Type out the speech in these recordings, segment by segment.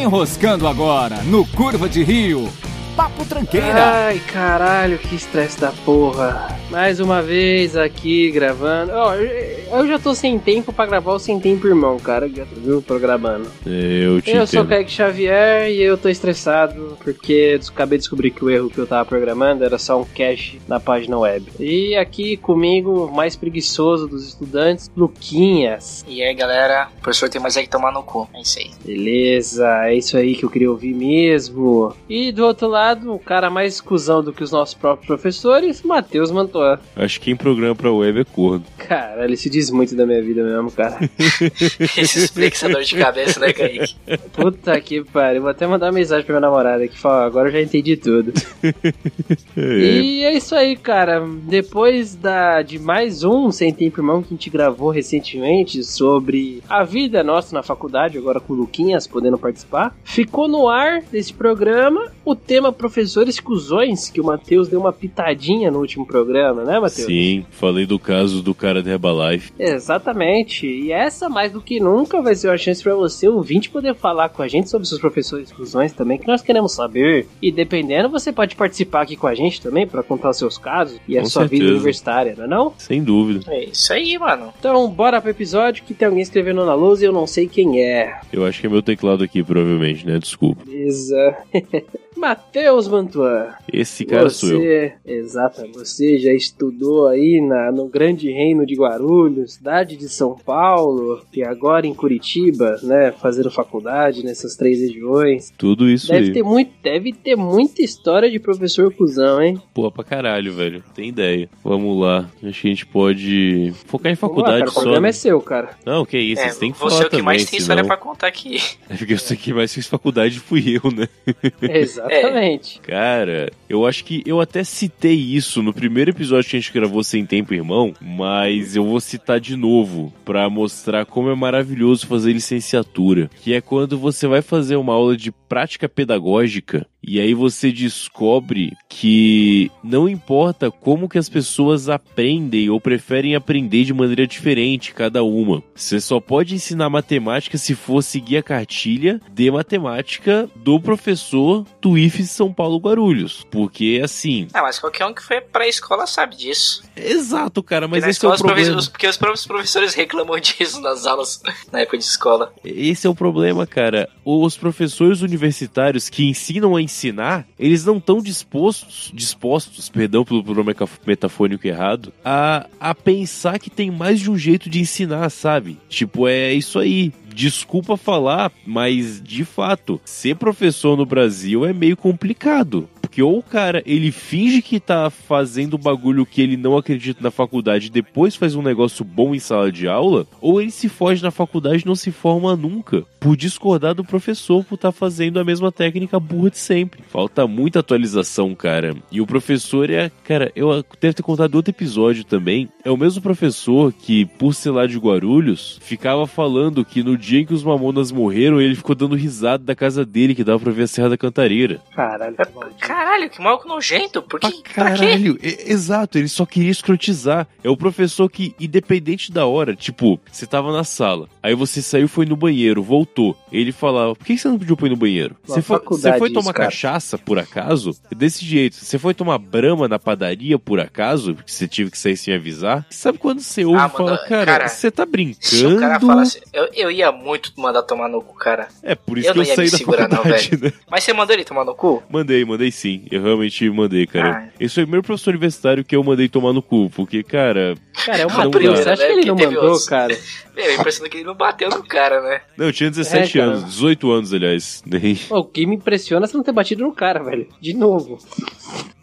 Enroscando agora no Curva de Rio. Papo Tranqueira. Ai, caralho, que estresse da porra. Mais uma vez aqui gravando. Ó, eu já tô sem tempo pra gravar o Sem Tempo Irmão, cara, viu? Programando. Eu te Eu sou entendo. Kaique Xavier e eu tô estressado porque acabei de descobrir que o erro que eu tava programando era só um cache na página web. E aqui comigo, o mais preguiçoso dos estudantes, Luquinhas. E aí, galera, o professor tem mais é que tomar no cu. É isso aí. Beleza, é isso aí que eu queria ouvir mesmo. E do outro lado, o cara mais cuzão do que os nossos próprios professores, Matheus Mantoan. Acho que quem programa pra web é corno. Cara, ele se diz muito da minha vida mesmo, cara. Esse explica essa dor de cabeça, né, Kaique? Puta que pariu. Vou até mandar uma mensagem pra minha namorada que fala, agora eu já entendi tudo. É. E é isso aí, cara. Depois da, de mais um Sem Tempo Irmão que a gente gravou recentemente sobre a vida nossa na faculdade, agora com o Luquinhas podendo participar, ficou no ar desse programa o tema Professores Cusões, que o Matheus deu uma pitadinha no último programa, né, Matheus? Sim, falei do caso do cara da Herbalife. Exatamente. E essa, mais do que nunca, vai ser uma chance pra você, ouvinte, poder falar com a gente sobre seus professores cuzões também, que nós queremos saber. E dependendo, você pode participar aqui com a gente também pra contar os seus casos e a Com sua vida certeza. universitária, não é não? Sem dúvida. É isso aí, mano. Então, bora pro episódio que tem alguém escrevendo na lousa e eu não sei quem é. Eu acho que é meu teclado aqui, provavelmente, né? Desculpa. Beleza. Matheus Mantuan. Esse cara sou eu. Você, exato, você já estudou aí na, no grande reino de Guarulhos, cidade de São Paulo, e agora em Curitiba, né, fazendo faculdade nessas três regiões. Tudo isso Deve aí. ter, muito, deve ter muita história de professor cuzão, hein? Pô, pra caralho, velho. Tem ideia. Vamos lá. Acho que a gente pode focar em Vamos lá, faculdade cara, o só. programa né? é seu, cara. Não, que isso, É, vocês têm que você falar é o que também, mais tem senão... história pra contar aqui. É porque eu sei que mais fiz faculdade fui eu, né? Exatamente. Cara, eu acho que eu até citei isso no primeiro episódio que a gente gravou Sem Tempo Irmão, mas eu vou citar de novo pra mostrar como é maravilhoso fazer licenciatura, que é quando você vai fazer uma aula de prática pedagógica e aí você descobre que não importa como que as pessoas aprendem ou preferem aprender de maneira diferente cada uma. Você só pode ensinar matemática se for seguir a cartilha de matemática do professor do IFES São Paulo Guarulhos. Porque assim, Ah, mas qualquer um que foi pra escola sabe disso. exato, cara, mas esse é o os problema. professores- porque os próprios professores reclamam disso nas aulas na época de escola. Esse é o problema, cara. Os professores universitários que ensinam a ensinar, eles não estão dispostos, dispostos, perdão pelo pronome metafônico errado, a, a pensar que tem mais de um jeito de ensinar, sabe? Tipo, é isso aí. Desculpa falar, mas de fato, ser professor no Brasil é meio complicado. Porque ou o cara, ele finge que tá fazendo bagulho que ele não acredita na faculdade e depois faz um negócio bom em sala de aula, ou ele se foge na faculdade e não se forma nunca. Por discordar do professor por estar fazendo a mesma técnica burra de sempre. Falta muita atualização, cara. E o professor é, cara, eu devo ter contado outro episódio também. É o mesmo professor que, por ser lá de Guarulhos, ficava falando que no dia em que os mamonas morreram, ele ficou dando risada da casa dele, que dava pra ver a Serra da Cantareira. Caralho, que. Caralho, que maluco nojento. Por que? Pra Pra quê? caralho, e- exato, ele só queria escrotizar. É o professor que, independente da hora, tipo, você tava na sala, aí você saiu, foi no banheiro, voltou. Ele falava, por que você não pediu pra ir no banheiro? Você foi, você foi isso, tomar cara. cachaça, por acaso? Desse jeito. Você foi tomar brama na padaria, por acaso? Porque você tive que sair sem avisar? Sabe quando você ouve Ah, e fala, mano, cara, cara, você tá Se o cara brincando? falasse. Eu, eu ia muito mandar tomar no cu, cara. É por isso Eu que não eu ia saí me da segurar, não, faculdade, né? Mas você mandou ele tomar no cu? Mandei, mandei sim. Eu realmente mandei, cara. Ah. Esse foi o primeiro professor universitário que eu mandei tomar no cu, porque, cara. Cara, é Matheus. dá. Você acha Né? que ele não mandou, os- cara? Meu, impressionou que ele não bateu no cara, né? Não, eu tinha 17 É, anos, 18 anos, aliás. Pô, o que me impressiona é você não ter batido no cara, velho. De novo.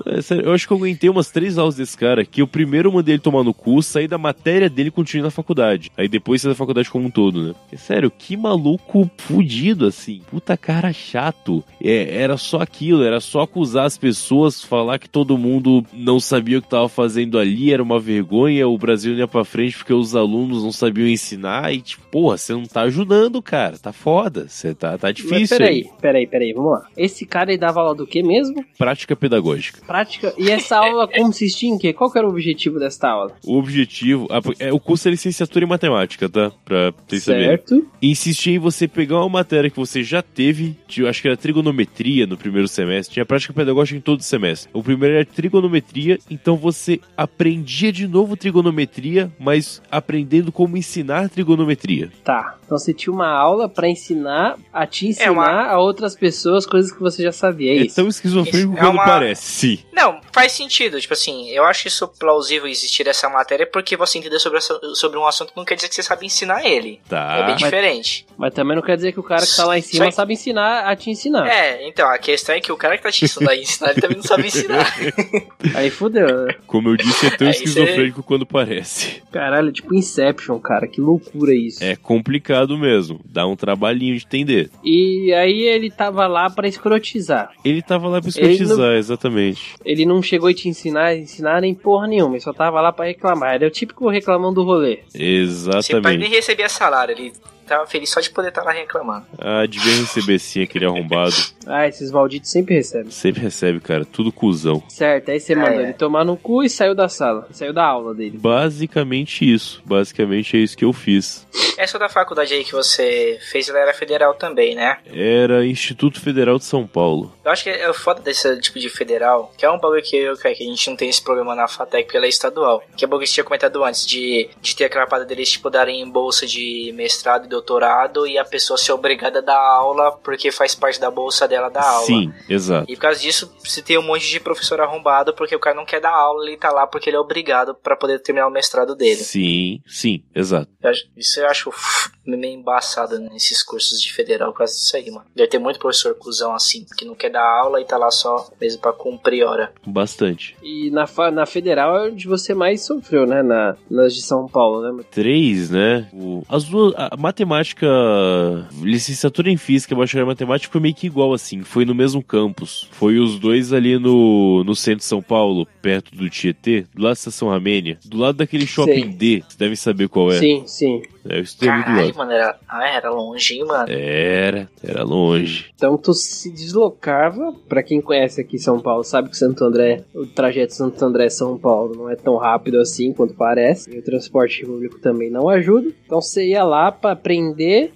É, sério, eu acho que eu aguentei umas três aulas desse cara, que eu primeiro mandei ele tomar no cu, saí da matéria dele e continuei na faculdade. Aí depois saí da faculdade como um todo, né? É sério, que maluco fudido, assim. Puta cara chato. É, era só aquilo, era só acusar juntar as pessoas, falar que todo mundo não sabia o que tava fazendo ali, era uma vergonha, o Brasil ia pra frente porque os alunos não sabiam ensinar e, tipo, porra, você não tá ajudando, cara, tá foda, você tá, tá difícil. Mas peraí, peraí, peraí, vamos lá. Esse cara aí dava aula do que mesmo? Prática pedagógica. Prática. E essa aula consistia em quê? Qual que era o objetivo desta aula? O objetivo, a- é, o curso é licenciatura em matemática, tá? Pra vocês saberem. Certo. insistia em você pegar uma matéria que você já teve, de- acho que era trigonometria no primeiro semestre, tinha prática pedagógica em todo semestre. O primeiro era trigonometria, então você aprendia de novo trigonometria, mas aprendendo como ensinar trigonometria. Tá. Então você tinha uma aula pra ensinar a te ensinar É uma- a outras pessoas coisas que você já sabia. É É isso. tão esquizofrênico Isso é quando uma- parece. Não, faz sentido. Tipo assim, eu acho isso plausível existir essa matéria porque você entender sobre, essa- sobre um assunto não quer dizer que você sabe ensinar ele. Tá. é bem diferente. Mas também não quer dizer que o cara que tá lá em cima Só sabe ensinar a te ensinar. É, então, a questão é que o cara que tá te ensinando a ensinar, ele também não sabe ensinar. Aí fudeu, né? Como eu disse, é tão É, isso esquizofrênico quando parece. Caralho, tipo Inception, cara. Que loucura isso. É complicado mesmo, dá um trabalhinho de entender. E aí ele tava lá pra escrotizar. Ele tava lá pra Ele escrotizar, exatamente. Ele não chegou a te ensinar, ensinar nem porra nenhuma. Ele só tava lá pra reclamar. Era o típico reclamão do rolê. Esse pai Exatamente. nem recebia salário, ele tava feliz só de poder estar lá reclamando. Ah, devia receber sim aquele arrombado. Ah, esses malditos sempre recebem. Sempre recebe, cara. Tudo cuzão. Certo, aí você mandou é. ele tomar no cu e saiu da sala. Saiu da aula dele. Basicamente isso. Basicamente é isso que eu fiz. Essa da faculdade aí que você fez, ela era federal também, né? Era Instituto Federal de São Paulo. Eu acho que é o foda desse tipo de federal, que é um bagulho que, eu, que a gente não tem esse problema na FATEC porque ela é estadual. Que é o bagulho que você tinha comentado antes, de, de ter aquela parada deles, tipo, darem bolsa de mestrado e doutorado e a pessoa ser obrigada a dar aula porque faz parte da bolsa dela dar aula. Sim, exato. E por causa disso, você tem um monte de professor arrombado porque o cara não quer dar aula, ele tá lá porque ele é obrigado pra poder terminar o mestrado dele. Sim, sim, exato. Isso eu acho meio embaçado nesses cursos de federal por causa disso aí, mano. Deve ter muito professor cuzão assim, que não quer dar aula e tá lá só mesmo pra cumprir hora. Bastante. E na, na federal é onde você mais sofreu, né? Na, nas de São Paulo, né? Três, né? O- as duas. A matemática. Licenciatura em Física e Bacharel em Matemática foi meio que igual assim. Foi no mesmo campus. Foi os dois ali no, no centro de São Paulo, perto do Tietê, do lado da Estação Ramênia. Do lado daquele shopping Sei. D. Vocês devem saber qual é. Sim, sim. É, eu estudei Caralho, lado. mano, era, ah, era longe, hein, mano. Era, era longe. Então tu se deslocava, pra quem conhece aqui São Paulo, sabe que Santo André, o trajeto Santo André São Paulo não é tão rápido assim quanto parece. E o transporte público também não ajuda. Então você ia lá pra aprender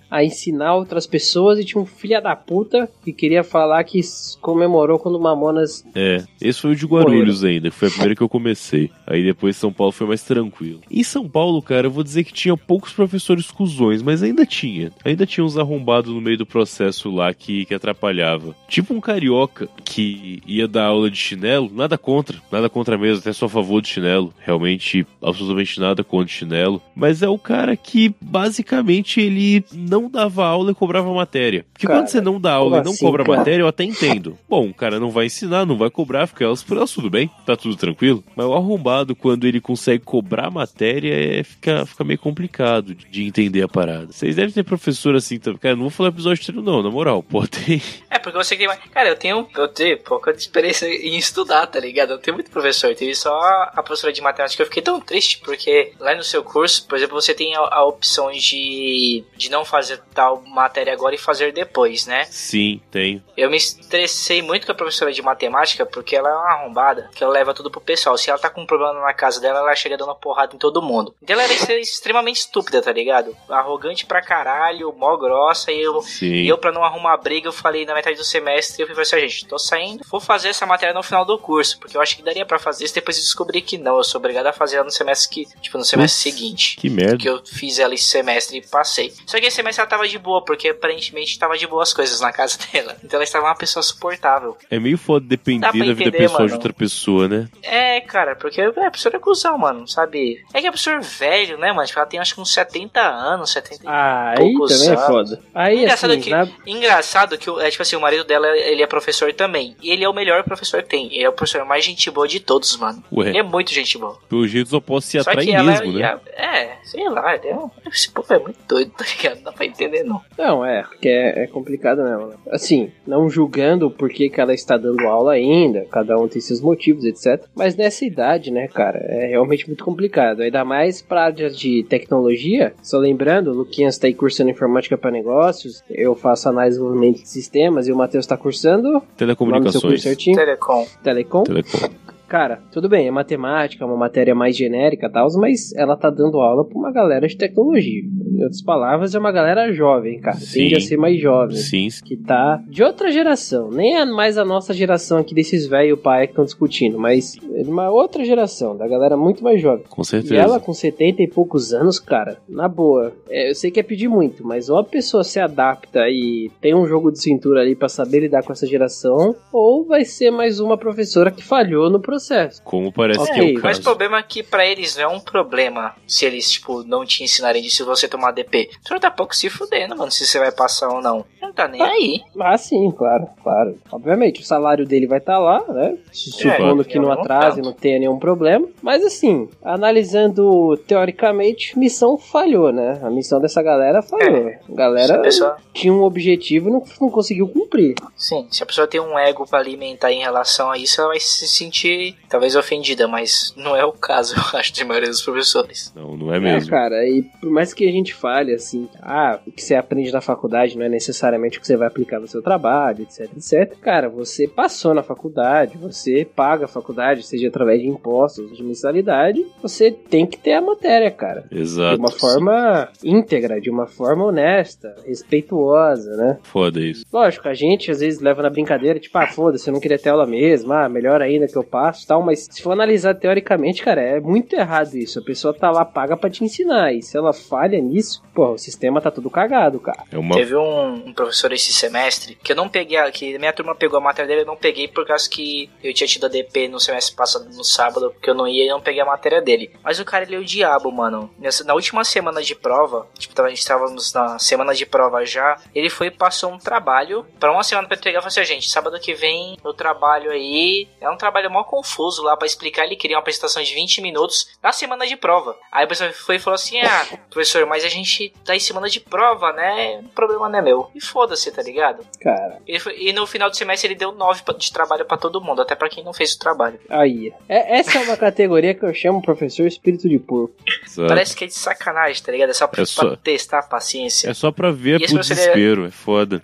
a ensinar outras pessoas e tinha um filho da puta que queria falar que comemorou quando o Mamonas. É, esse foi o de Guarulhos ainda, que foi a primeira que eu comecei. Aí depois São Paulo foi mais tranquilo. Em São Paulo, cara, eu vou dizer que tinha poucos professores cuzões, mas ainda tinha. Ainda tinha uns arrombados no meio do processo lá que, que atrapalhava. Tipo um carioca que ia dar aula de chinelo, nada contra, nada contra mesmo, até só a favor de chinelo. Realmente, absolutamente nada contra chinelo. Mas é o cara que, basicamente, ele não dava aula e cobrava matéria. Porque Cara, quando você não dá aula e não assim, cobra cara? matéria, eu até entendo. Bom, o cara não vai ensinar, não vai cobrar, fica elas por elas, tudo bem, tá tudo tranquilo. Mas o arrombado, quando ele consegue cobrar matéria, é, fica, fica meio complicado de, de entender a parada. Vocês devem ter professor assim também. Cara, não vou falar episódio inteiro, não, na moral. Pô, tem. É, porque você tem mais. Cara, eu tenho, eu tenho pouca experiência em estudar, tá ligado? Eu não tenho muito professor. Eu tive só a professora de matemática. Eu fiquei tão triste porque lá no seu curso, por exemplo, você tem a, a opção de, de não fazer tal matéria agora e fazer depois, né? Sim, tem. Eu me estressei muito com a professora de matemática porque ela é uma arrombada, que ela leva tudo pro pessoal. Se ela tá com um problema na casa dela, ela chega dando porrada em todo mundo. Então ela era extremamente estúpida, tá ligado? Arrogante pra caralho, mó grossa, e eu, Sim. e eu, pra não arrumar briga, eu falei na metade do semestre, eu falei assim, gente, tô saindo, vou fazer essa matéria no final do curso, porque eu acho que daria pra fazer isso, depois eu descobri que não, eu sou obrigado a fazer ela no semestre que, tipo, no semestre Putz, seguinte. Que merda. Que eu fiz ela esse semestre e passei. Só que esse semestre ela tava de boa, porque aparentemente tava de boas coisas na casa dela. Então ela estava uma pessoa suportável. É meio foda depender da vida entender, pessoal de mano. outra pessoa, né? É, cara, porque é, a pessoa é cuzão, mano, sabe? É que a pessoa é velho, né, mano? Tipo, ela tem acho que uns 70 anos, 70 ah, aí também é foda. Aí, engraçado assim, que, na... engraçado que é, tipo assim, o marido dela, ele é professor também. E ele é o melhor professor que tem. Ele é o professor mais gente boa de todos, mano. Ué. Ele é muito gente boa. Pelo jeito só posso se atrair mesmo, né? é, sei lá, é um- esse povo é muito doido, tá ligado? Não dá pra entender, não. Não, é, porque é, é complicado mesmo. né? Assim, não julgando o porquê que ela está dando aula ainda, cada um tem seus motivos, etc. Mas nessa idade, né, cara, é realmente muito complicado. Ainda mais pra área de tecnologia. Só lembrando, o Luquinhas tá aí cursando informática para negócios, eu faço análise e desenvolvimento de sistemas e o Matheus tá cursando. o nome do seu Telecomunicações. curso certinho? Telecom. Telecom. Telecom. Cara, tudo bem, é matemática, é uma matéria mais genérica e tal, mas ela tá dando aula pra uma galera de tecnologia. Em outras palavras, é uma galera jovem, cara. Sim. Tende a ser mais jovem. Sim. Que tá de outra geração. Nem é mais a nossa geração aqui desses velho pai que estão discutindo, mas é de uma outra geração, da galera muito mais jovem. Com E certeza. ela com 70 e poucos anos, cara, na boa. é, eu sei que é pedir muito, mas ou a pessoa se adapta e tem um jogo de cintura ali pra saber lidar com essa geração, ou vai ser mais uma professora que falhou no processo. Como parece Ok, que é o Mas caso. o problema é que pra eles não é um problema se eles, tipo, não te ensinarem disso se você tomar DP. Tu não tá pouco se fudendo, mano, se você vai passar ou não. Não tá nem aí. Ah, sim, claro, claro. Obviamente, o salário dele vai estar lá, né? Supondo É, que não não atrase, não tenha nenhum problema. Mas assim, analisando teoricamente, missão falhou, né? A missão dessa galera falhou. A galera pessoa, tinha um objetivo e não, não conseguiu cumprir. sim, se a pessoa tem um ego pra alimentar em relação a isso, ela vai se sentir talvez ofendida, mas não é o caso, eu acho, de maioria dos professores. Não, não é É, mesmo. cara, e por mais que a gente fale assim, ah, o que você aprende na faculdade não é necessariamente o que você vai aplicar no seu trabalho, etc, etc. Cara, você passou na faculdade, você paga a faculdade, seja através de impostos, de mensalidade, você tem que ter a matéria, cara. Exato. De uma forma íntegra, de uma forma honesta, respeituosa, né? Foda isso. Lógico, a gente às vezes leva na brincadeira, tipo, ah, foda-se, eu não queria ter aula mesmo, ah, melhor ainda que eu passo e tal, mas se for analisar teoricamente, cara, é muito errado isso. A pessoa tá lá, paga pra te ensinar, e se ela falha nisso, pô, o sistema tá tudo cagado, cara. É uma. Teve um, um professor esse semestre que eu não peguei, a- que minha turma pegou a matéria dele, eu não peguei por causa que eu tinha tido a DP no semestre passado, no sábado, porque eu não ia e não peguei a matéria dele. Mas o cara, ele é o diabo, mano. Nessa, na última semana de prova, tipo, a gente estávamos na semana de prova já, ele foi e passou um trabalho pra uma semana pra entregar e falou assim, "Ó, gente, sábado que vem eu trabalho aí, é um trabalho mó confuso lá pra explicar, ele queria uma apresentação de 20 minutos na semana de prova. Aí o professor foi e falou assim, ah, professor, mas a gente tá em semana de prova, né? O problema não é meu. E foda-se, tá ligado? Cara, foi- e no final do semestre ele deu 9 pa- de trabalho pra todo mundo, até pra quem não fez o trabalho. aí. É, essa é uma categoria que eu chamo professor espírito de porco. Exato. Parece que é de sacanagem, tá ligado? É só pra, É só- pra testar a paciência. É só pra ver professor, desespero, é foda.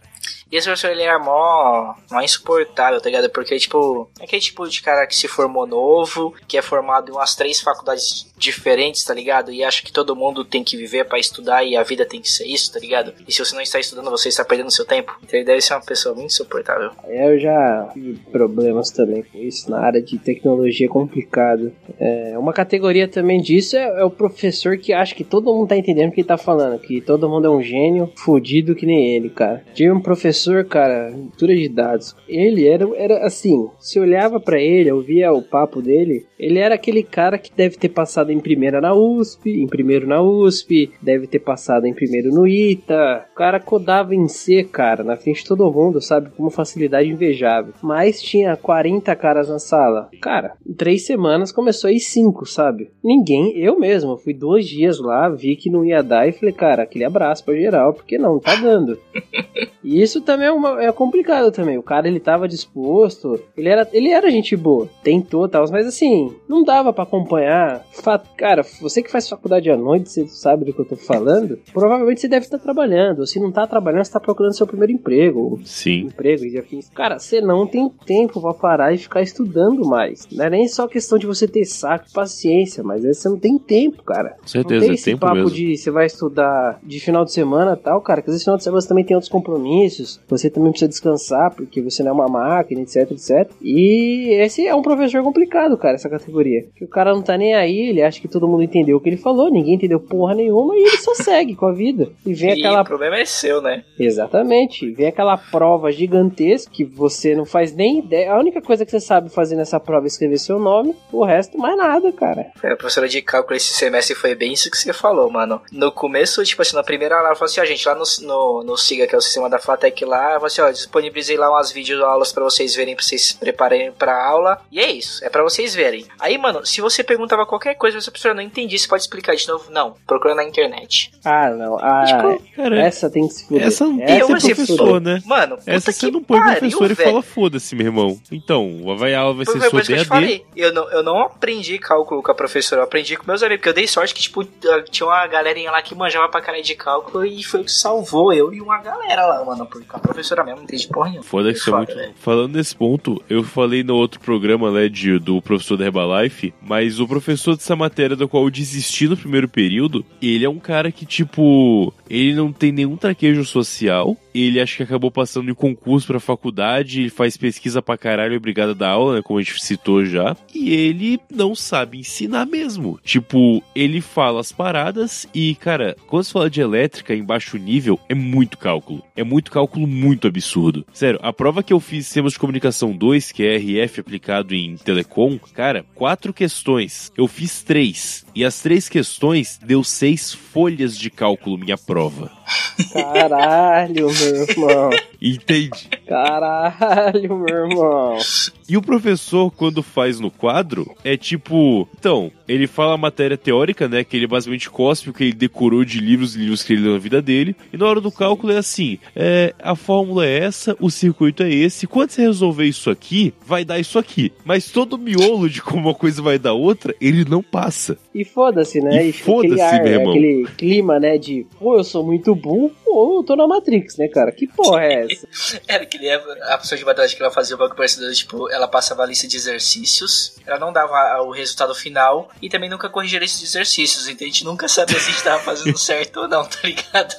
Esse professor, ele era mó, mó insuportável, tá ligado? Porque, tipo, é aquele tipo de cara que se formou novo, que é formado em umas três faculdades diferentes, tá ligado? E acha que todo mundo tem que viver pra estudar e a vida tem que ser isso, tá ligado? E se você não está estudando, você está perdendo seu tempo. Então ele deve ser uma pessoa muito insuportável. Eu já tive problemas também com isso na área de tecnologia é complicado. É, uma categoria também disso é, é o professor que acha que todo mundo tá entendendo o que ele tá falando, que todo mundo é um gênio fudido que nem ele, cara. Tive um professor, cara, cultura de dados. Ele era, era assim, se olhava pra ele, ouvia o papo dele, ele era aquele cara que deve ter passado em primeira na USP, em primeiro na USP, deve ter passado em primeiro no ITA. O cara codava em C, cara, na frente de todo mundo, sabe? Com uma facilidade invejável. Mas tinha 40 caras na sala. Cara, em três semanas começou a ir cinco, sabe? Ninguém, eu mesmo, fui dois dias lá, vi que não ia dar e falei, cara, aquele abraço pra geral, porque não tá dando. E isso também é, uma- é complicado também. O cara ele tava disposto, ele era, ele era gente boa, tentou tal, mas assim, não dava pra acompanhar. Fa- Cara, você que faz faculdade à noite, você sabe do que eu tô falando. Provavelmente você deve estar trabalhando. Se não tá trabalhando, você tá procurando seu primeiro emprego. Sim. Emprego e afins. Cara, você não tem tempo pra parar e ficar estudando mais. Não é nem só questão de você ter saco e paciência, mas é você não tem tempo, cara. Com Não certeza, tem é esse tempo papo mesmo. de você vai estudar de final de semana e tal, cara, que às vezes final de semana você também tem outros compromissos. Anos, você também precisa descansar, porque você não é uma máquina, etc, etc. E esse é um professor complicado, cara, essa categoria. Que o cara não tá nem aí, ele acha que todo mundo entendeu o que ele falou, ninguém entendeu porra nenhuma e ele só segue com a vida. E vem E aquela o problema é seu, né? Exatamente. Vem aquela prova gigantesca que você não faz nem ideia. A única coisa que você sabe fazer nessa prova é escrever seu nome, o resto mais nada, cara. É, A professora de cálculo esse semestre foi bem isso que você falou, mano. No começo, tipo assim, na primeira aula, ela falou assim, ó, gente, lá no, no, no SIGA, que é o sistema da Fatec lá, assim, ó, disponibilizei lá umas videoaulas pra vocês verem, pra vocês se prepararem pra aula. E é isso, é pra vocês verem. Aí, mano, se você perguntava qualquer coisa, essa professora não entendi, você pode explicar de novo? Não, procura na internet. Ah, não. Ah, Tipo, Cara, essa tem que se fuder. essa não Essa tem eu, que ser assim, professor, né? Mano, puta Essa que você não põe pariu, professor e velho. fala foda-se, meu irmão. Então, vai a aula vai ser sua por eu DAD. falei. Eu não, eu não aprendi cálculo com a professora, eu aprendi com meus amigos, porque eu dei sorte que, tipo, tinha uma galerinha lá que manjava pra caralho de cálculo e foi o que salvou eu e uma galera lá, mano. Porque a professora mesmo não entende porra nenhuma. Foda que isso é muito. Falando nesse ponto, eu falei no outro programa, né, de, do professor da Herbalife, mas o professor dessa matéria da qual eu desisti no primeiro período, ele é um cara que, tipo, ele não tem nenhum traquejo social, ele acho que acabou passando em concurso pra faculdade, ele faz pesquisa pra caralho, obrigado da aula, né, como a gente citou já, e ele não sabe ensinar mesmo. Tipo, ele fala as paradas e, cara, quando se fala de elétrica em baixo nível, é muito cálculo. É muito cálculo muito absurdo. Sério, a prova que eu fiz em Sistemas de Comunicação 2, que é RF aplicado em Telecom, cara, quatro questões. Eu fiz três. E as três questões deu seis folhas de cálculo minha prova. Caralho, meu irmão. Entende? Caralho, meu irmão. E o professor, quando faz no quadro, é tipo. Então, ele fala a matéria teórica, né? Que ele basicamente cospe o que ele decorou de livros e livros que ele leu na vida dele. E na hora do cálculo é assim: é, a fórmula é essa, o circuito é esse. Quando você resolver isso aqui, vai dar isso aqui. Mas todo o miolo de como uma coisa vai dar outra, ele não passa. E foda-se, né? E fica aquele foda-se, ar, meu irmão. aquele clima, né? De, pô, eu sou muito burro, ou eu tô na Matrix, né, cara? Que porra é essa? Era que nem a a professora de matemática que ela fazia o banco parecido, tipo, ela passava a lista de exercícios, ela não dava o resultado final e também nunca corrigia esses exercícios, então a gente nunca sabia se a gente tava fazendo certo ou não, tá ligado?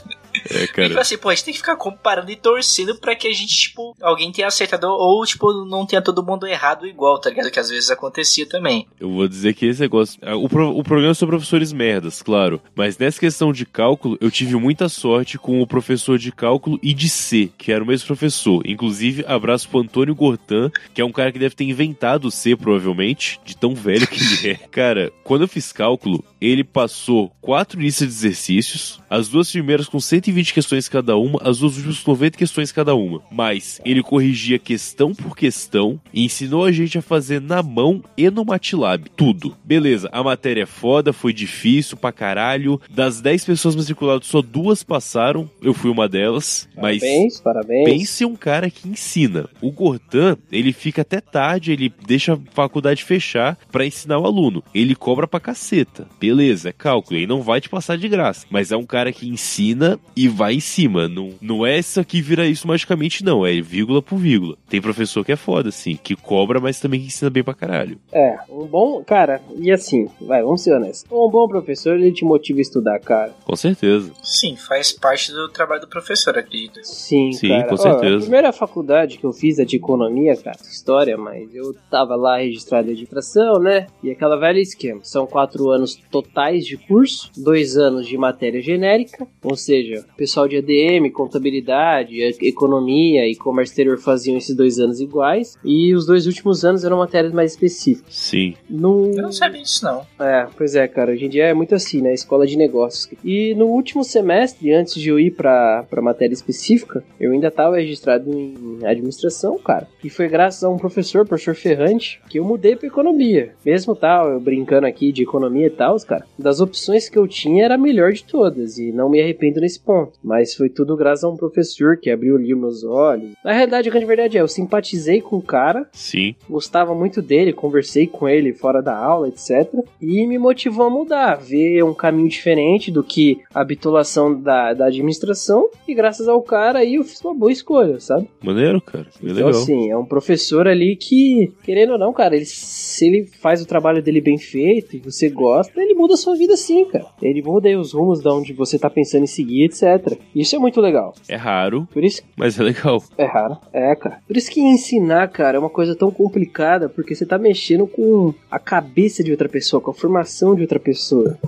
É, E cara. assim, pô, a gente tem que ficar comparando e torcendo pra que a gente, tipo, alguém tenha acertado ou, tipo, não tenha todo mundo errado igual, tá ligado? Que às vezes acontecia também. Eu vou dizer que esse negócio. ah, O, pro- o programa é sobre professores merdas, claro. Mas nessa questão de cálculo, eu tive muita sorte com o professor de cálculo e de C, que era o mesmo professor. Inclusive, abraço pro Antônio Gortan, que é um cara que deve ter inventado o C, provavelmente, de tão velho que ele é. Cara, quando eu fiz cálculo, ele passou quatro listas de exercícios, as duas primeiras com 120 questões cada uma, as duas últimas com 90 questões cada uma. Mas ele corrigia questão por questão e ensinou a gente a fazer na mão e no MATLAB. Tudo. Beleza, a matéria é foda, foi difícil pra caralho. Das 10 pessoas matriculadas, só duas passaram. Eu fui uma delas. Mas Parabéns, parabéns. Pense um cara que ensina. O Gortan, ele fica até tarde, ele deixa a faculdade fechar pra ensinar o aluno. Ele cobra pra caceta. Beleza, é cálculo, ele não vai te passar de graça. Mas é um cara que ensina e vai em cima. Não, não é isso aqui vira isso magicamente, não. É vírgula por vírgula. Tem professor que é foda, assim, que cobra, mas também que ensina bem pra caralho. É, um bom. Cara, e assim, vai, vamos ser honestos. Um bom professor, ele te motiva a estudar, cara. Com certeza. Sim, faz parte do trabalho do professor, acredito. Sim, Sim, cara. com Ó, certeza. a primeira faculdade que eu fiz é de economia, cara, história, mas eu tava lá registrado em administração, né? E aquela velha esquema. São quatro anos totais de curso, dois anos de matéria genérica, ou seja, pessoal de ADM, contabilidade, economia e comércio exterior faziam esses dois anos iguais, e os dois últimos anos eram matérias mais específicas. Sim. No... Eu não sabia disso, não. É, pois é, cara. Hoje em dia é muito assim, né? Escola de negócios. E no último semestre, antes de eu ir pra, pra matéria específica, eu ainda tava registrado em administração, cara. E foi graças a um professor, professor Ferrante, que eu mudei pra economia. Mesmo tal, eu brincando aqui de economia e tal, cara. Das opções que eu tinha era a melhor de todas. E não me arrependo nesse ponto. Mas foi tudo graças a um professor que abriu ali os meus olhos. Na realidade, a grande verdade é, eu simpatizei com o cara, Sim. gostava muito dele, conversei com ele fora da aula, etc. E me motivou a mudar, ver um caminho diferente do que a bitolação da, da administração. E graças ao cara aí eu fiz uma boa escolha, sabe? Maneiro, cara. Então, legal. assim, é um professor ali que, querendo ou não, cara, ele, se ele faz o trabalho dele bem feito e você gosta, ele muda a sua vida sim, cara. Ele muda aí os rumos de onde você tá pensando em seguir, etc. etc. Isso é muito legal. É raro, Por isso mas é legal. é raro. É, cara. Por isso que ensinar, cara, é uma coisa tão complicada, porque você tá mexendo com a cabeça de outra pessoa, com a formação de outra pessoa.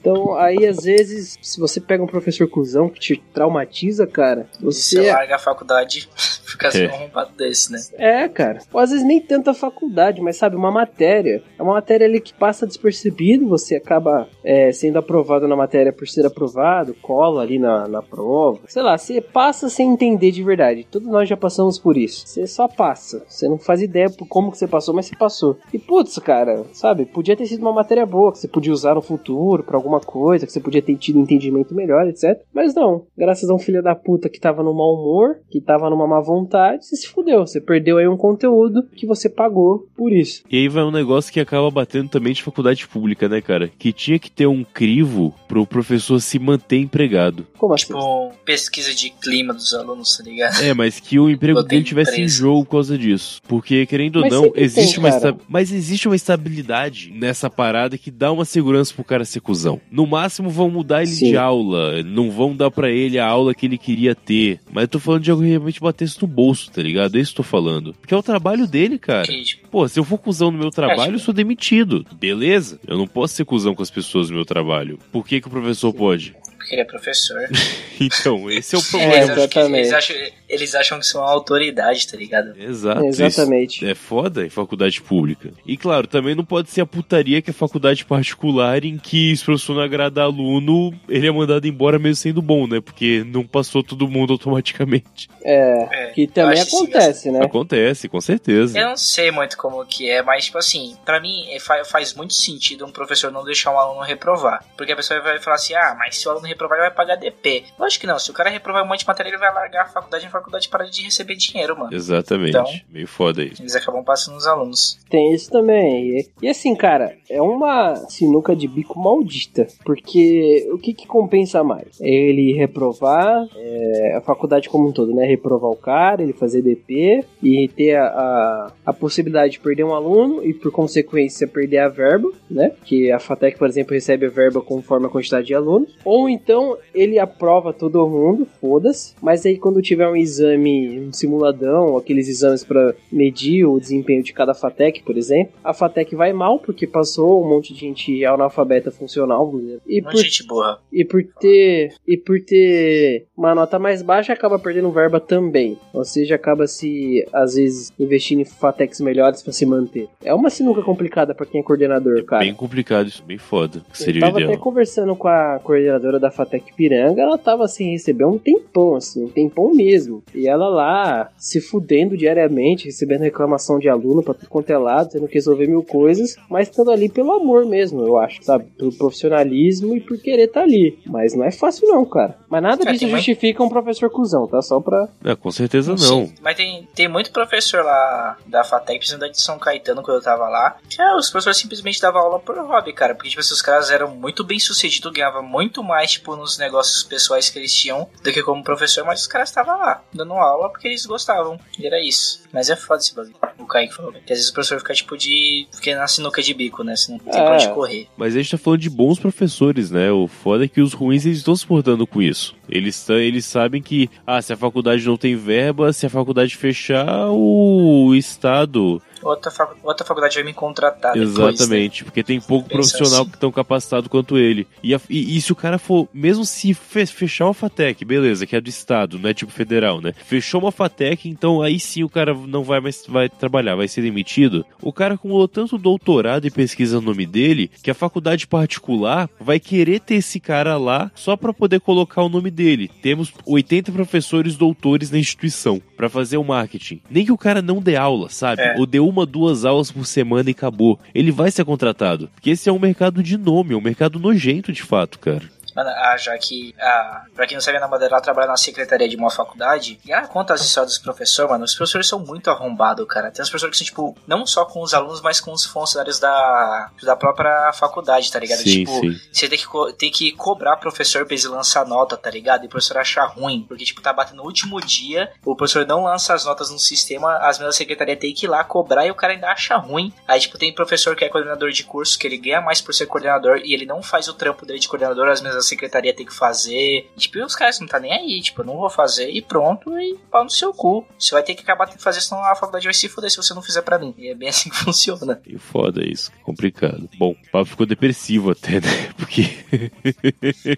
Então, aí às vezes, se você pega um professor cuzão que te traumatiza, cara, Você você. larga a faculdade fica assim É. um arrombado desse, né? É, cara. Ou às vezes nem tanto a faculdade, mas sabe, uma matéria. É uma matéria ali que passa despercebido, você acaba é, sendo aprovado na matéria por ser aprovado, cola ali na, na prova. Sei lá, você passa sem entender de verdade. Todos nós já passamos por isso. Você só passa. Você não faz ideia por como que você passou, mas você passou. E putz, cara, sabe, podia ter sido uma matéria boa, que você podia usar no futuro pra alguma coisa, que você podia ter tido um entendimento melhor, etc. Mas não. Graças a um filho da puta que tava no mau humor, que tava numa má vontade, você se fudeu. Você perdeu aí um conteúdo que você pagou por isso. E aí vai um negócio que acaba batendo também de faculdade pública, né, cara? Que tinha que ter um crivo pro professor se manter empregado. Como assim? Tipo, pesquisa de clima dos alunos, tá ligado? É, mas que o emprego dele tivesse em empresa. jogo por causa disso. Porque, querendo ou não, existe tem, uma cara. mas existe uma estabilidade nessa parada que dá uma segurança pro cara ser cuzão. No máximo vão mudar ele Sim. de aula, não vão dar pra ele a aula que ele queria ter. Mas eu tô falando de algo que realmente batesse no bolso, tá ligado? É isso que eu tô falando. Porque é o trabalho dele, cara. Que, tipo, Pô, se eu for cuzão no meu trabalho, eu sou demitido. Beleza? Eu não posso ser cuzão com as pessoas no meu trabalho. Por que, que o professor pode? Porque ele é professor. Então, esse é o É, problema. que, exatamente. eles, acham, eles acham que são uma autoridade, tá ligado? Exato. isso Exatamente. É foda em faculdade pública. E claro, também não pode ser a putaria que é faculdade particular em que se o professor não agradar aluno, ele é mandado embora mesmo sendo bom, né? Porque não passou todo mundo automaticamente. É, É, que também acontece, né? Acontece, com certeza. Eu não sei muito como que é, mas, tipo assim, pra mim é, fa- faz muito sentido um professor não deixar um aluno reprovar. Porque a pessoa vai falar assim, ah, mas se o aluno reprovar, ele vai pagar DP. Lógico que não, se o cara reprovar um monte de matéria, ele vai largar a faculdade e a faculdade para de receber dinheiro, mano. Exatamente. Então- Meio foda isso. Eles acabam passando os alunos. Tem isso também. E, e assim, cara, é uma sinuca de bico maldita. Porque o que, que compensa mais? Ele reprovar é, a faculdade como um todo, né? Reprovar o cara, ele fazer DP e ter a, a, a possibilidade de perder um aluno e, por consequência, perder a verba, né? Que a FATEC, por exemplo, recebe a verba conforme a quantidade de alunos. Ou então ele aprova todo mundo, foda-se. Mas aí quando tiver um exame, um simuladão, ou aqueles exames pra medir o desempenho de cada FATEC, por exemplo, a FATEC vai mal porque passou um monte de gente analfabeta funcional. E Um por gente burra. e por ter e por ter uma nota mais baixa acaba perdendo verba também. Ou seja, acaba se às vezes investindo em fatex melhores pra se manter. É uma sinuca complicada pra quem é coordenador, cara. Bem complicado isso, bem foda. Eu Seria o tava até ideal. conversando com a coordenadora da Fatec Piranga, ela tava sem receber um tempão, assim, um tempão mesmo. E ela lá se fudendo diariamente, recebendo reclamação de aluno pra tudo quanto é lado, tendo que resolver mil coisas, mas estando ali pelo amor mesmo, eu acho, sabe? Pelo profissionalismo e por querer estar ali. Mas não é fácil não, cara. Mas nada É, disso justifica um professor cuzão, tá? Só pra... É, com certeza não. Sim, mas tem, tem muito professor lá da FATEC, principalmente de São Caetano, quando eu tava lá, que é, os professores simplesmente davam aula por hobby, cara. Porque, tipo, os caras eram muito bem sucedidos, ganhavam muito mais, tipo, nos negócios pessoais que eles tinham do que como professor, mas os caras estavam lá, dando aula porque eles gostavam. E era isso. Mas é foda esse bagulho. O Kaique falou. Que às vezes o professor fica, tipo, de. Fica na sinuca de bico, né? Você não tem É. pra onde correr. Mas a gente tá falando de bons professores, né? O foda é que os ruins eles estão se portando com isso. Eles, eles sabem que, ah, se a faculdade não tem verba, se a faculdade fechar, o Estado. Outra, outra faculdade vai me contratar depois. né? Exatamente, porque tem pouco Pensa profissional assim. que estão capacitado quanto ele. E, a- e- e se o cara for, mesmo se fe- fechar uma FATEC, beleza, que é do Estado, não é tipo federal, né? Fechou uma FATEC, então aí sim o cara não vai mais vai trabalhar, vai ser demitido. O cara acumulou tanto doutorado e pesquisa no nome dele que a faculdade particular vai querer ter esse cara lá só para poder colocar o nome dele. Temos 80 professores doutores na instituição para fazer o marketing. Nem que o cara não dê aula, sabe? É. Ou dê uma, duas aulas por semana e acabou. Ele vai ser contratado. Porque esse é um mercado de nome, é um mercado nojento de fato, cara. Mano, ah, já que, ah, pra quem não sabe, a Ana Madeira ela trabalha na secretaria de uma faculdade, e ela conta as histórias dos professores, mano, os professores são muito arrombados, cara. Tem uns professores que são, tipo, não só com os alunos, mas com os funcionários da, da própria faculdade, tá ligado? Sim, tipo, sim. você tem que, tem que cobrar professor pra ele lançar nota, tá ligado? E o professor achar ruim, porque, tipo, tá batendo no último dia, o professor não lança as notas no sistema, as mesmas secretarias tem que ir lá cobrar e o cara ainda acha ruim. Aí, tipo, tem professor que é coordenador de curso, que ele ganha mais por ser coordenador e ele não faz o trampo dele de coordenador, as mesmas secretaria tem que fazer. Tipo, e os caras não tá nem aí, tipo, eu não vou fazer e pronto, e pau no seu cu. Você vai ter que acabar tendo que fazer, senão a faculdade vai se fuder se você não fizer pra mim. E é bem assim que funciona. E foda isso, complicado. Bom, o papo ficou depressivo até, né? Porque.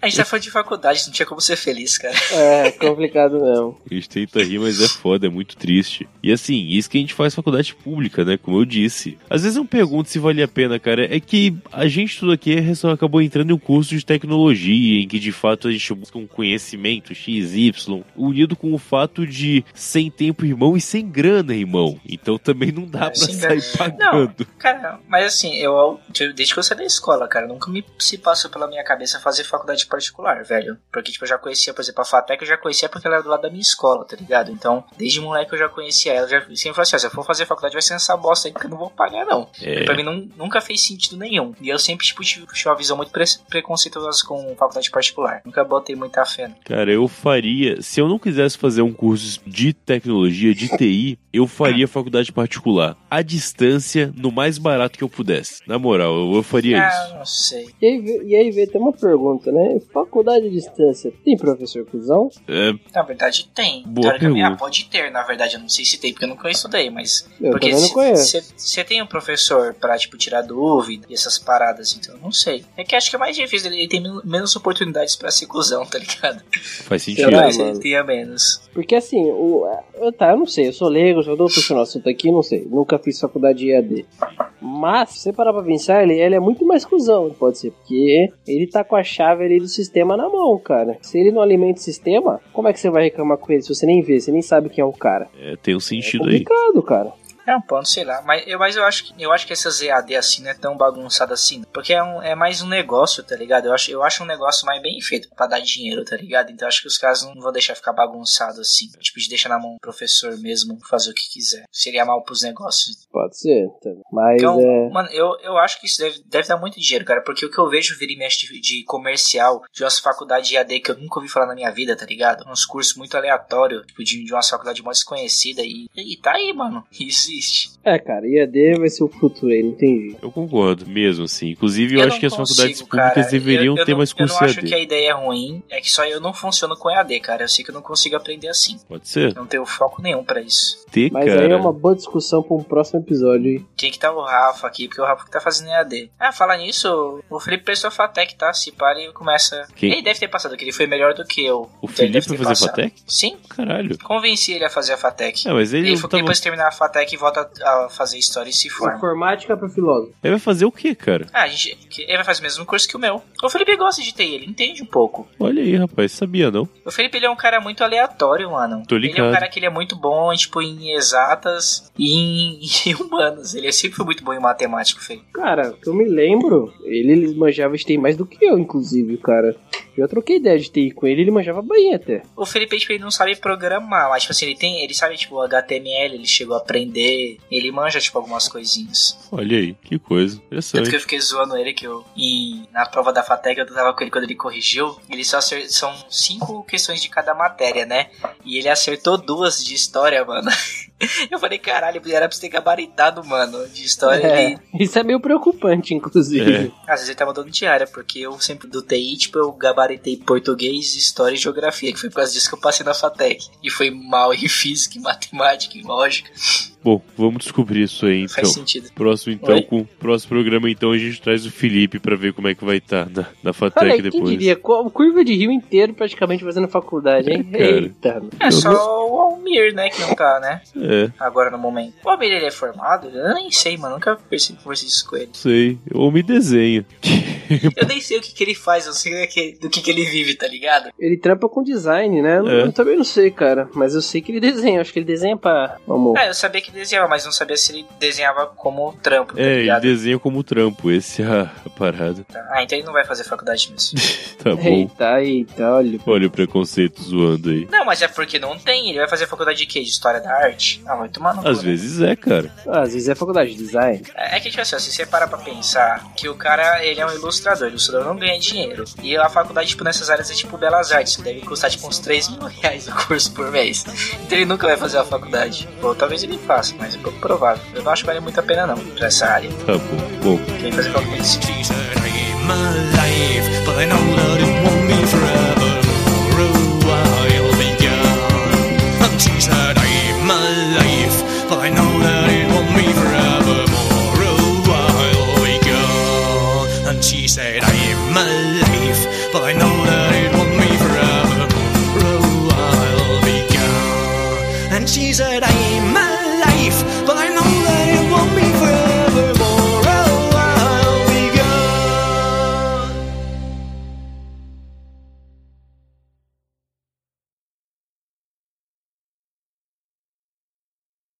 A gente tá falando de faculdade, não tinha como ser feliz, cara. É, complicado mesmo. A gente tenta rir, mas é foda, é muito triste. E assim, isso que a gente faz faculdade pública, né? Como eu disse. Às vezes eu pergunto se vale a pena, cara. É que a gente tudo aqui só acabou entrando em um curso de tecnologia, em que de fato a gente busca um conhecimento XY, unido com o fato de sem tempo, irmão, e sem grana, irmão. Então também não dá É, pra sem sair pagando. Cara, mas assim, eu desde que eu saí da escola, cara, nunca me se passou pela minha cabeça fazer faculdade particular, velho. Porque, tipo, eu já conhecia, por exemplo, a FATEC, eu já conhecia porque ela era do lado da minha escola, tá ligado? Então, desde moleque eu já conhecia ela, já sempre falei assim, ó, se eu for fazer faculdade vai ser essa bosta aí, porque eu não vou pagar, não. É. Pra mim não, nunca fez sentido nenhum. E eu sempre, tipo, tive uma visão muito pre preconceituosa com faculdade particular. Nunca botei muita fé. Cara, eu faria. Se eu não quisesse fazer um curso de tecnologia, de TI, eu faria faculdade particular. À distância, no mais barato que eu pudesse. Na moral, eu, eu faria Ah, isso. não sei. E aí, vê- e aí, vê, tem uma pergunta, né? Faculdade à distância, tem professor cuzão? É, Na verdade, tem. Boa Teoricamente, ah, pergunta. pode ter, na verdade, eu não sei se tem, porque eu nunca estudei, mas. Eu porque também não conheço. você tem um professor pra, tipo, tirar dúvida e essas paradas, então eu não sei. É que acho que é mais difícil, ele tem men- menos oportunidades pra ser cuzão, tá ligado? faz sentido. Será, mano? ele tenha menos. Porque assim, o, eu, tá, eu não sei, eu sou leigo, já dou puxando o assunto aqui, não sei. Nunca fiz faculdade de EAD. Mas, se você parar pra pensar, ele, ele é muito mais cuzão, pode ser. Porque ele tá com a chave ali do sistema na mão, cara. Se ele não alimenta o sistema, como é que você vai reclamar com ele se você nem vê, você nem sabe quem é o cara? É, tem um É sentido aí. complicado, cara. É um ponto, sei lá. Mas eu, mas eu acho que eu acho que essas EAD assim não é tão bagunçada assim. Porque é, um, é mais um negócio, tá ligado? Eu acho, eu acho um negócio mais bem feito pra dar dinheiro, tá ligado? Então acho que os caras não vão deixar ficar bagunçado assim. Tipo, de deixar na mão do professor mesmo fazer o que quiser. Seria mal pros negócios. Pode ser. tá. Mas Então, é. mano, eu, eu acho que isso deve, deve dar muito dinheiro, cara. Porque o que eu vejo vira e mexe de, de comercial, de umas faculdades de AD que eu nunca ouvi falar na minha vida, tá ligado? Uns cursos muito aleatórios, tipo, de, de uma faculdade mais desconhecida. E, e tá aí, mano. Isso existe. É, cara, IAD vai ser o futuro aí, não tem jeito. Eu concordo, mesmo assim. Inclusive, eu, acho não que as faculdades consigo, públicas cara. deveriam Eu- eu ter não- mais Eu curso não acho EAD. que a ideia é ruim, é que só eu não funciono com EAD, cara. Eu sei que eu não consigo aprender assim. Pode ser? Não tenho foco nenhum pra isso. Ter, Mas cara. aí é uma boa discussão pra um próximo episódio aí. Tinha que tá o Rafa aqui, porque o Rafa que tá fazendo EAD. Ah, falar nisso, o Felipe prestou Fatec, tá? Se para e começa. Quem? Ele deve ter passado, que ele foi melhor do que eu. O Então Felipe vai fazer passado. Fatec? Sim, Caralho. convenci ele a fazer a Fatec. É, mas ele, Ele, não foi- tava... depois de terminar a Fatec, volta a fazer história e se forma. Informática pra filósofo. Ele vai fazer o quê, cara? Ah, a gente, que- ele vai fazer o mesmo curso que o meu. O Felipe gosta de TI, ele entende um pouco. Olha aí, rapaz, sabia não? O Felipe ele é um cara muito aleatório, mano. Tô Ele é ligado. um cara que ele é muito bom, tipo, em exatas e em, em humanos. Ele sempre foi muito bom em matemática, Felipe. Cara, que eu me lembro, ele, ele manjava de TI mais do que eu, inclusive, cara. Eu troquei ideia de TI com ele, ele manjava bem até. O Felipe, tipo, ele não sabe programar, mas, tipo assim, ele tem, ele sabe, tipo, HTML, ele chegou a aprender, ele manja, tipo, algumas coisinhas. Olha aí, que coisa. Tanto Interessante. que eu fiquei zoando ele, que eu, e na prova da FATEC, eu tava com ele quando ele corrigiu, ele só acertou, são cinco questões de cada matéria, né? E ele acertou duas de história, mano. Eu falei, caralho, era pra você ter gabaritado, mano, de história. É, Ele, isso é meio preocupante, inclusive. É. às vezes ele tava dando diária, porque eu sempre do TI, tipo, eu gabaritei português, história e geografia, que foi por causa disso que eu passei na FATEC. E foi mal em física, em matemática, em lógica. Bom, vamos descobrir isso aí então. Faz sentido. Próximo então, Oi? com o próximo programa então a gente traz o Felipe pra ver como é que vai estar na, na Fatec Olha, quem depois. diria? Co- Curva de rio inteiro praticamente fazendo faculdade, hein? É. Eita. É só o Almir, né, que não tá, né? É, Agora no momento. O Almir, ele é formado? Eu nem sei, mano. Nunca percebi isso com ele. sei. Ou me desenha. Eu nem sei o que, que ele faz, eu sei do que, que ele vive, tá ligado? Ele trampa com design, né? Eu, É. eu também não sei, cara. Mas eu sei que ele desenha. Acho que ele desenha pra. Vamos. É, eu sabia que ele desenhava, mas não sabia se ele desenhava como trampo, tá É, ele ligado? desenha como trampo, esse é a, a parada. Ah, então ele não vai fazer faculdade mesmo. Tá bom. Eita, eita, olha. Olha o preconceito zoando aí. não, mas é porque não tem. Ele vai fazer faculdade de quê? De História da Arte? Ah, vai tomar no Às né? vezes é, cara. Ah, Às vezes é faculdade de design. É que, tipo assim, ó, se você parar pra pensar que o cara, ele é um ilustrador, o ilustrador não ganha dinheiro. E a faculdade, tipo, nessas áreas é tipo Belas Artes, que deve custar, tipo, uns 3 mil reais o curso por mês. Então ele nunca vai fazer a faculdade. Ou talvez ele faça, faço, mas é pouco provável. Eu não acho que vale muito a pena, não, pra essa área. Tá bom, bom. Quem fazer qualquer coisa. she said